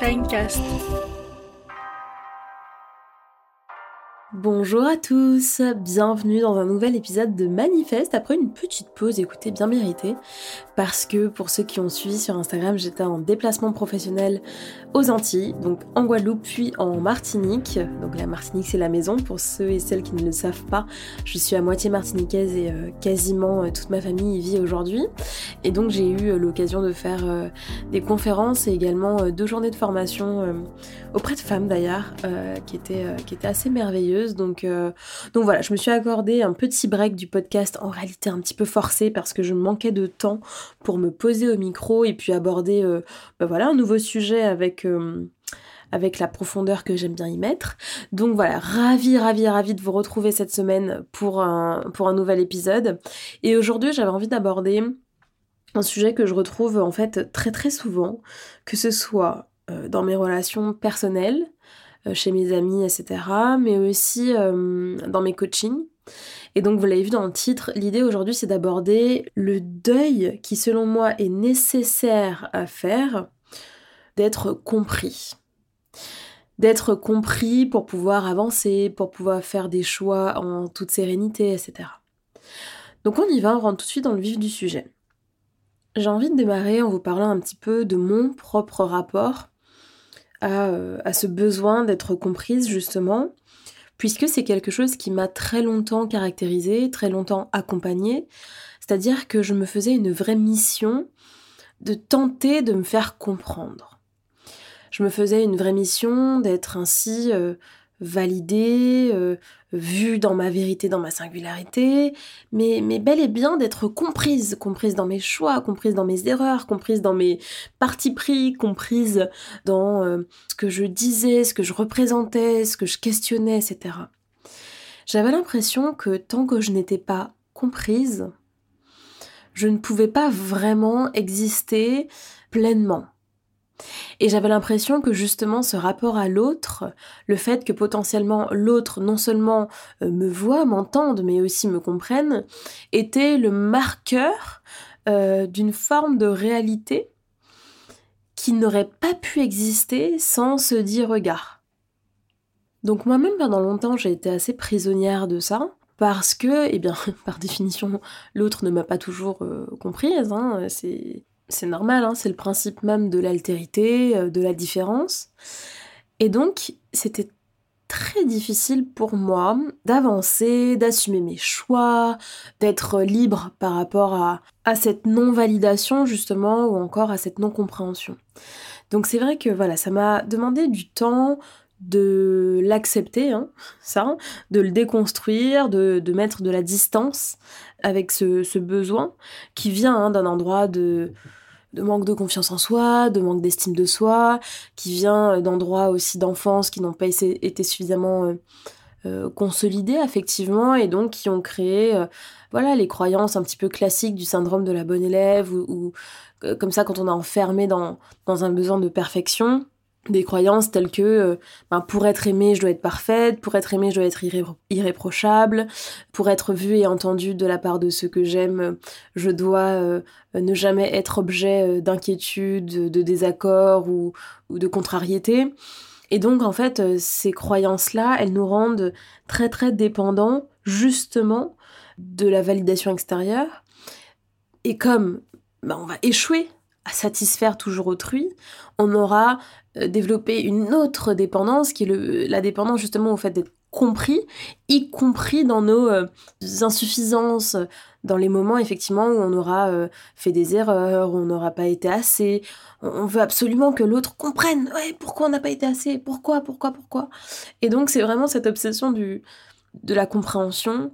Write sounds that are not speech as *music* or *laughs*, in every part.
Shinecast. Bonjour à tous, bienvenue dans un nouvel épisode de Manifeste après une petite pause, écoutez, bien méritée, parce que pour ceux qui ont suivi sur Instagram, j'étais en déplacement professionnel aux Antilles, donc en Guadeloupe puis en Martinique. Donc la Martinique c'est la maison, pour ceux et celles qui ne le savent pas, je suis à moitié martiniquaise et euh, quasiment euh, toute ma famille y vit aujourd'hui. Et donc j'ai eu euh, l'occasion de faire des conférences et également deux journées de formation auprès de femmes d'ailleurs, qui, étaient, qui étaient assez merveilleuses donc, euh, donc voilà, je me suis accordé un petit break du podcast, en réalité un petit peu forcé parce que je manquais de temps pour me poser au micro et puis aborder euh, bah un nouveau sujet avec euh, avec la profondeur que j'aime bien y mettre. Donc voilà, ravi, ravi, ravi de vous retrouver cette semaine pour un, nouvel épisode. Et aujourd'hui, j'avais envie d'aborder un sujet que je retrouve en fait très très souvent, que ce soit dans mes relations personnelles, chez mes amis, etc. Mais aussi euh, dans mes coachings. Et donc, vous l'avez vu dans le titre, l'idée aujourd'hui, c'est d'aborder le deuil qui, selon moi, est nécessaire à faire, d'être compris. D'être compris pour pouvoir avancer, pour pouvoir faire des choix en toute sérénité, etc. Donc, on y va, on rentre tout de suite dans le vif du sujet. J'ai envie de démarrer en vous parlant un petit peu de mon propre rapport euh, à, ce besoin d'être comprise justement, puisque c'est quelque chose qui m'a très longtemps caractérisé, très longtemps accompagné, c'est-à-dire que je me faisais une vraie mission de tenter de me faire comprendre. Je me faisais une vraie mission d'être ainsi euh, validée, euh, vue dans ma vérité, dans ma singularité, mais, bel et bien d'être comprise, comprise dans mes choix, comprise dans mes erreurs, comprise dans mes partis pris, comprise dans euh, ce que je disais, ce que je représentais, ce que je questionnais, etc. J'avais l'impression que tant que je n'étais pas comprise, je ne pouvais pas vraiment exister pleinement. Et j'avais l'impression que justement ce rapport à l'autre, le fait que potentiellement l'autre non seulement euh, me voit, m'entende, mais aussi me comprenne, était le marqueur euh, d'une forme de réalité qui n'aurait pas pu exister sans ce dit regard. Donc moi-même pendant longtemps j'ai été assez prisonnière de ça, parce que, eh bien, *laughs* par définition, l'autre ne m'a pas toujours euh, comprise. Hein, c'est normal, hein, c'est le principe même de l'altérité, euh, de la différence. Et donc, c'était très difficile pour moi d'avancer, d'assumer mes choix, d'être libre par rapport à, à cette non-validation justement ou encore à cette non-compréhension. Donc c'est vrai que voilà, ça m'a demandé du temps de l'accepter, hein, ça, de le déconstruire, de, mettre de la distance avec ce, besoin qui vient hein, d'un endroit de, de manque de confiance en soi, de manque d'estime de soi, qui vient euh, d'endroits aussi d'enfance qui n'ont pas été suffisamment euh, euh, consolidés affectivement et donc qui ont créé voilà les croyances un petit peu classiques du syndrome de la bonne élève ou, comme ça quand on est enfermé dans, dans un besoin de perfection des croyances telles que euh, ben, pour être aimée, je dois être parfaite, pour être aimée, je dois être irréprochable, pour être vue et entendue de la part de ceux que j'aime, je dois euh, ne jamais être objet euh, d'inquiétude, de désaccord ou, ou, de contrariété. Et donc en fait, ces croyances-là, elles nous rendent très très dépendants justement de la validation extérieure. Et comme ben, on va échouer satisfaire toujours autrui, on aura euh, développé une autre dépendance qui est la dépendance justement au fait d'être compris, y compris dans nos euh, insuffisances, dans les moments effectivement où on aura euh, fait des erreurs, où on n'aura pas été assez. On, veut absolument que l'autre comprenne, ouais, pourquoi on n'a pas été assez, pourquoi, pourquoi, pourquoi? Et donc c'est vraiment cette obsession du, de la compréhension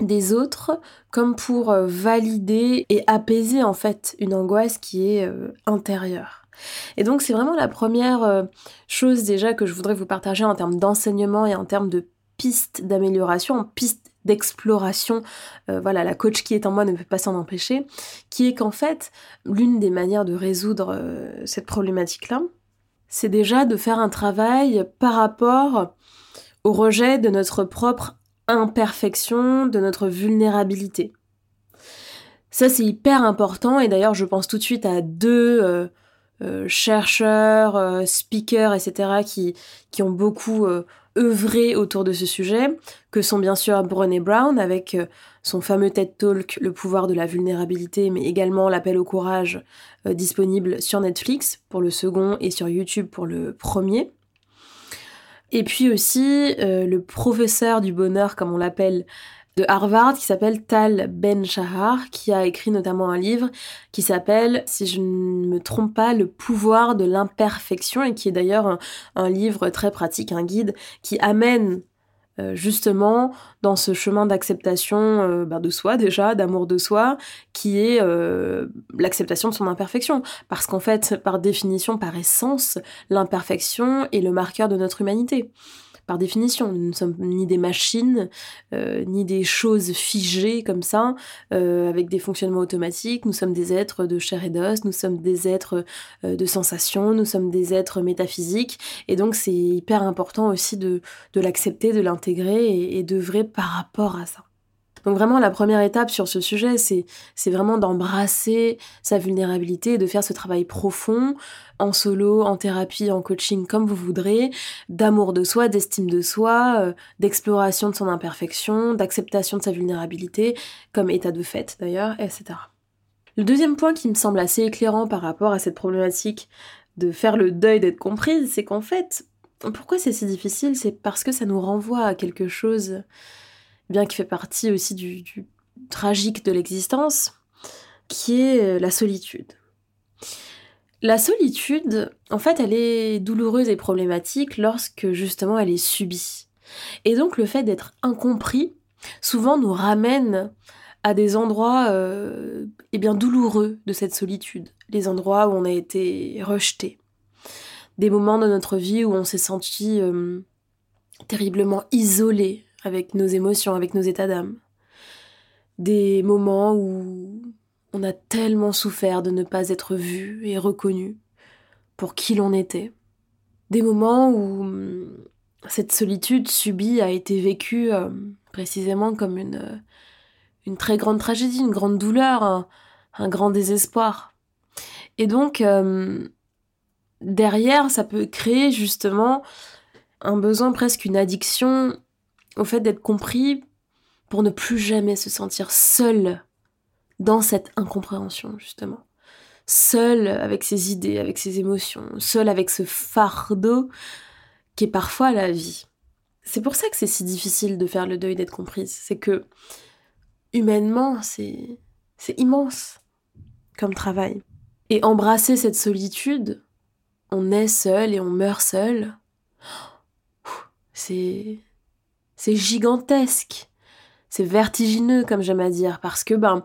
des autres comme pour euh, valider et apaiser en fait une angoisse qui est euh, intérieure. Et donc c'est vraiment la première euh, chose déjà que je voudrais vous partager en termes d'enseignement et en termes de pistes d'amélioration, pistes d'exploration, voilà, la coach qui est en moi ne peut pas s'en empêcher, qui est qu'en fait, l'une des manières de résoudre cette problématique-là, c'est déjà de faire un travail par rapport au rejet de notre propre imperfection, de notre vulnérabilité. Ça, c'est hyper important et d'ailleurs, je pense tout de suite à deux, euh, chercheurs, speakers, etc., qui, qui ont beaucoup œuvré autour de ce sujet, que sont bien sûr Brené Brown avec son fameux TED Talk Le pouvoir de la vulnérabilité, mais également l'appel au courage disponible sur Netflix pour le second et sur YouTube pour le premier. Et puis aussi le professeur du bonheur, comme on l'appelle, de Harvard qui s'appelle Tal Ben-Shahar, qui a écrit notamment un livre qui s'appelle, si je ne me trompe pas, Le pouvoir de l'imperfection, et qui est d'ailleurs un, livre très pratique, un guide, qui amène euh, justement dans ce chemin d'acceptation euh, ben, de soi déjà, d'amour de soi, qui est euh, l'acceptation de son imperfection. Parce qu'en fait, par définition, par essence, l'imperfection est le marqueur de notre humanité par définition. Nous ne sommes ni des machines, euh, ni des choses figées comme ça, euh, avec des fonctionnements automatiques. Nous sommes des êtres de chair et d'os, nous sommes des êtres euh, de sensations, nous sommes des êtres métaphysiques. Et donc c'est hyper important aussi de, l'accepter, de l'intégrer et, et d'œuvrer par rapport à ça. Donc vraiment, la première étape sur ce sujet, c'est, vraiment d'embrasser sa vulnérabilité, de faire ce travail profond, en solo, en thérapie, en coaching, comme vous voudrez, d'amour de soi, d'estime de soi, euh, d'exploration de son imperfection, d'acceptation de sa vulnérabilité, comme état de fait d'ailleurs, etc. Le deuxième point qui me semble assez éclairant par rapport à cette problématique de faire le deuil d'être comprise, c'est qu'en fait, pourquoi c'est si difficile? C'est parce que ça nous renvoie à quelque chose bien qui fait partie aussi du, tragique de l'existence, qui est euh, la solitude. La solitude, en fait, elle est douloureuse et problématique lorsque justement elle est subie. Et donc le fait d'être incompris, souvent nous ramène à des endroits euh, eh bien douloureux de cette solitude, les endroits où on a été rejeté, des moments de notre vie où on s'est senti euh, terriblement isolé, avec nos émotions, avec nos états d'âme. Des moments où on a tellement souffert de ne pas être vu et reconnu pour qui l'on était. Des moments où hum, cette solitude subie a été vécue euh, précisément comme une, euh, une très grande tragédie, une grande douleur, un, grand désespoir. Et donc, hum, derrière, ça peut créer justement un besoin, presque une addiction au fait d'être compris pour ne plus jamais se sentir seul dans cette incompréhension, justement. Seul avec ses idées, avec ses émotions, seul avec ce fardeau qui est parfois la vie. C'est pour ça que c'est si difficile de faire le deuil d'être comprise. C'est que, humainement, c'est, immense comme travail. Et embrasser cette solitude, on est seul et on meurt seul, c'est, c'est gigantesque. C'est vertigineux, comme j'aime à dire, parce que ben,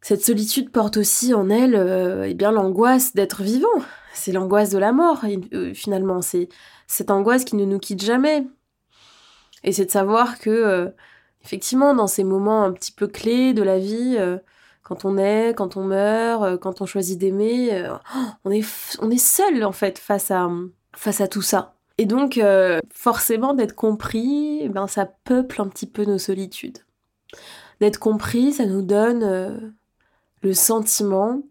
cette solitude porte aussi en elle euh, eh bien l'angoisse d'être vivant. C'est l'angoisse de la mort, euh, finalement. C'est cette angoisse qui ne nous quitte jamais. Et c'est de savoir que, euh, effectivement, dans ces moments un petit peu clés de la vie, quand on est, quand on meurt, quand on choisit d'aimer, on, est, on est seul, en fait, face à tout ça. Et donc, euh, forcément, d'être compris, ben, ça peuple un petit peu nos solitudes. D'être compris, ça nous donne euh, le sentiment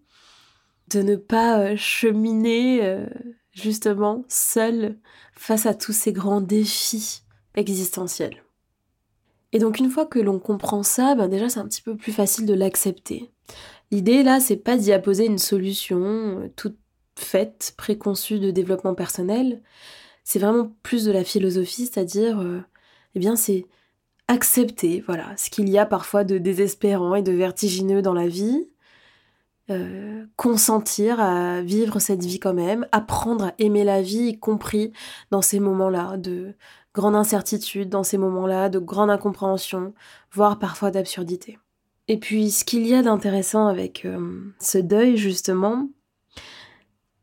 de ne pas euh, cheminer justement seul face à tous ces grands défis existentiels. Et donc une fois que l'on comprend ça, ben déjà c'est un petit peu plus facile de l'accepter. L'idée là, c'est pas d'y apposer une solution toute faite, préconçue de développement personnel, c'est vraiment plus de la philosophie, c'est-à-dire, euh, eh bien, c'est accepter, voilà, ce qu'il y a parfois de désespérant et de vertigineux dans la vie, euh, consentir à vivre cette vie quand même, apprendre à aimer la vie, y compris dans ces moments-là de grande incertitude, dans ces moments-là de grande incompréhension, voire parfois d'absurdité. Et puis, ce qu'il y a d'intéressant avec euh, ce deuil, justement,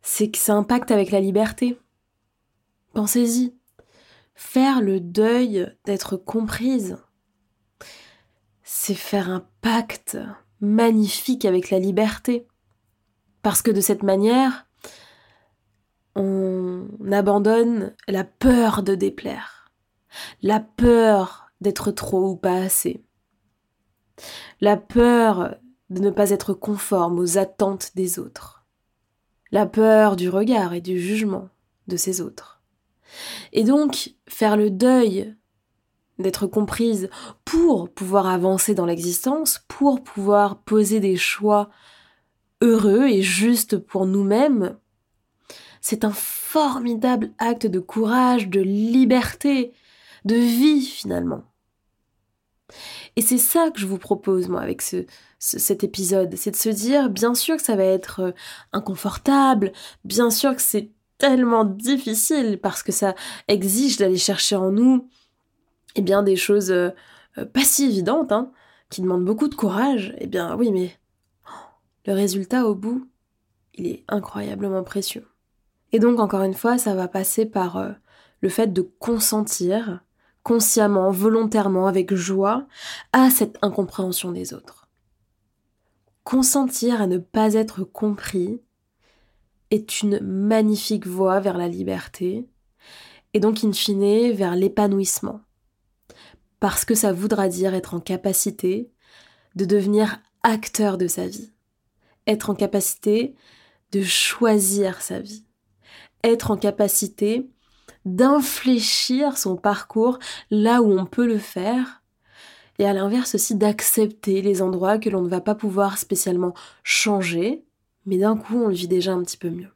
c'est que ça impacte avec la liberté. Pensez-y. Faire le deuil d'être comprise, c'est faire un pacte magnifique avec la liberté. Parce que de cette manière, on abandonne la peur de déplaire, la peur d'être trop ou pas assez, la peur de ne pas être conforme aux attentes des autres. la peur du regard et du jugement de ces autres. Et donc, faire le deuil d'être comprise pour pouvoir avancer dans l'existence, pour pouvoir poser des choix heureux et justes pour nous-mêmes, c'est un formidable acte de courage, de liberté, de vie finalement. Et c'est ça que je vous propose, moi, avec ce, cet épisode. C'est de se dire, bien sûr que ça va être euh, inconfortable, bien sûr que c'est tellement difficile parce que ça exige d'aller chercher en nous eh bien, des choses euh, euh, pas si évidentes, hein, qui demandent beaucoup de courage. Eh bien, oui, mais le résultat au bout, il est incroyablement précieux. Et donc, encore une fois, ça va passer par le fait de consentir consciemment, volontairement, avec joie, à cette incompréhension des autres. Consentir à ne pas être compris est une magnifique voie vers la liberté, et donc in fine vers l'épanouissement, parce que ça voudra dire être en capacité de devenir acteur de sa vie, être en capacité de choisir sa vie, être en capacité d'infléchir son parcours là où on peut le faire, et à l'inverse aussi d'accepter les endroits que l'on ne va pas pouvoir spécialement changer, mais d'un coup on le vit déjà un petit peu mieux.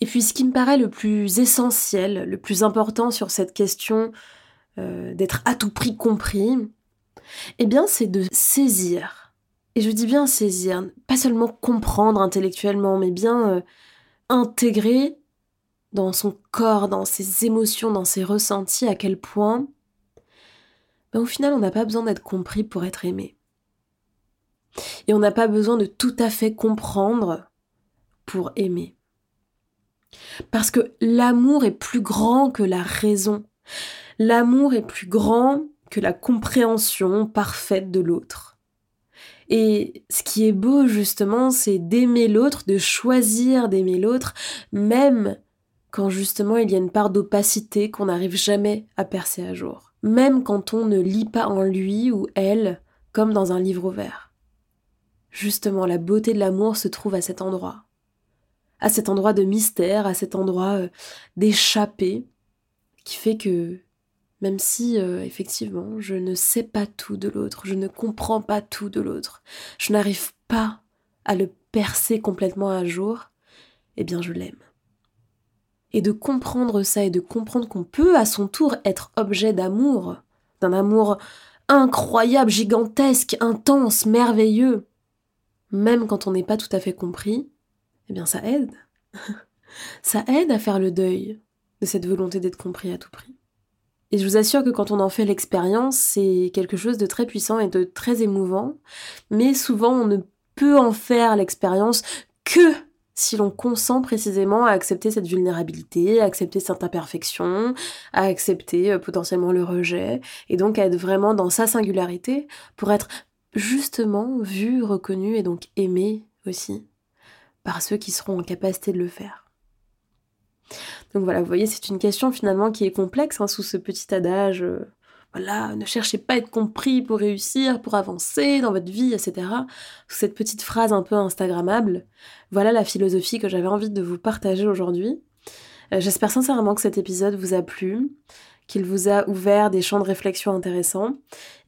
Et puis ce qui me paraît le plus essentiel, le plus important sur cette question euh, d'être à tout prix compris, eh bien c'est de saisir. Et je dis bien saisir, pas seulement comprendre intellectuellement, mais bien euh, intégrer dans son corps, dans ses émotions, dans ses ressentis, à quel point, ben, au final, on n'a pas besoin d'être compris pour être aimé. Et on n'a pas besoin de tout à fait comprendre pour aimer. Parce que l'amour est plus grand que la raison. L'amour est plus grand que la compréhension parfaite de l'autre. Et ce qui est beau justement, c'est d'aimer l'autre, de choisir d'aimer l'autre, même quand justement il y a une part d'opacité qu'on n'arrive jamais à percer à jour, même quand on ne lit pas en lui ou elle comme dans un livre ouvert. Justement, la beauté de l'amour se trouve à cet endroit, à cet endroit de mystère, à cet endroit euh, d'échappée, qui fait que même si euh, effectivement je ne sais pas tout de l'autre, je ne comprends pas tout de l'autre, je n'arrive pas à le percer complètement à jour, eh bien je l'aime. Et de comprendre ça et de comprendre qu'on peut à son tour être objet d'amour, d'un amour incroyable, gigantesque, intense, merveilleux, même quand on n'est pas tout à fait compris, eh bien ça aide. *laughs* ça aide à faire le deuil de cette volonté d'être compris à tout prix. Et je vous assure que quand on en fait l'expérience, c'est quelque chose de très puissant et de très émouvant, mais souvent on ne peut en faire l'expérience que si l'on consent précisément à accepter cette vulnérabilité, à accepter cette imperfection, à accepter euh, potentiellement le rejet, et donc à être vraiment dans sa singularité pour être justement vu, reconnu et donc aimé aussi par ceux qui seront en capacité de le faire. Donc voilà, vous voyez, c'est une question finalement qui est complexe hein, sous ce petit adage euh, voilà, ne cherchez pas à être compris pour réussir, pour avancer dans votre vie, etc. Cette petite phrase un peu instagrammable, voilà la philosophie que j'avais envie de vous partager aujourd'hui. Euh, j'espère sincèrement que cet épisode vous a plu, qu'il vous a ouvert des champs de réflexion intéressants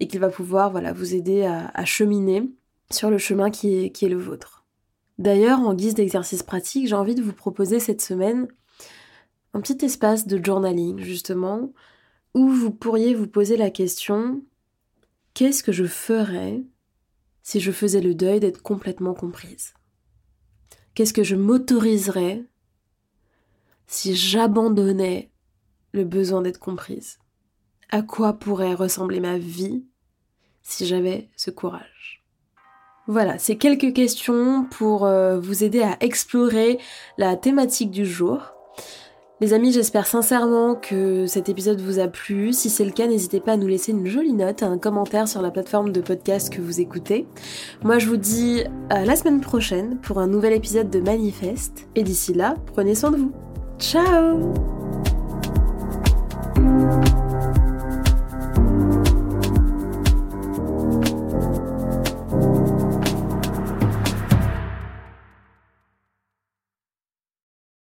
et qu'il va pouvoir voilà, vous aider à, cheminer sur le chemin qui est le vôtre. D'ailleurs, en guise d'exercice pratique, j'ai envie de vous proposer cette semaine un petit espace de journaling, justement, où vous pourriez vous poser la question qu'est-ce que je ferais si je faisais le deuil d'être complètement comprise? Qu'est-ce que je m'autoriserais si j'abandonnais le besoin d'être comprise? À quoi pourrait ressembler ma vie si j'avais ce courage? Voilà, c'est quelques questions pour euh, vous aider à explorer la thématique du jour. Les amis, j'espère sincèrement que cet épisode vous a plu. Si c'est le cas, n'hésitez pas à nous laisser une jolie note, un commentaire sur la plateforme de podcast que vous écoutez. Moi, je vous dis à la semaine prochaine pour un nouvel épisode de Manifeste. Et d'ici là, prenez soin de vous. Ciao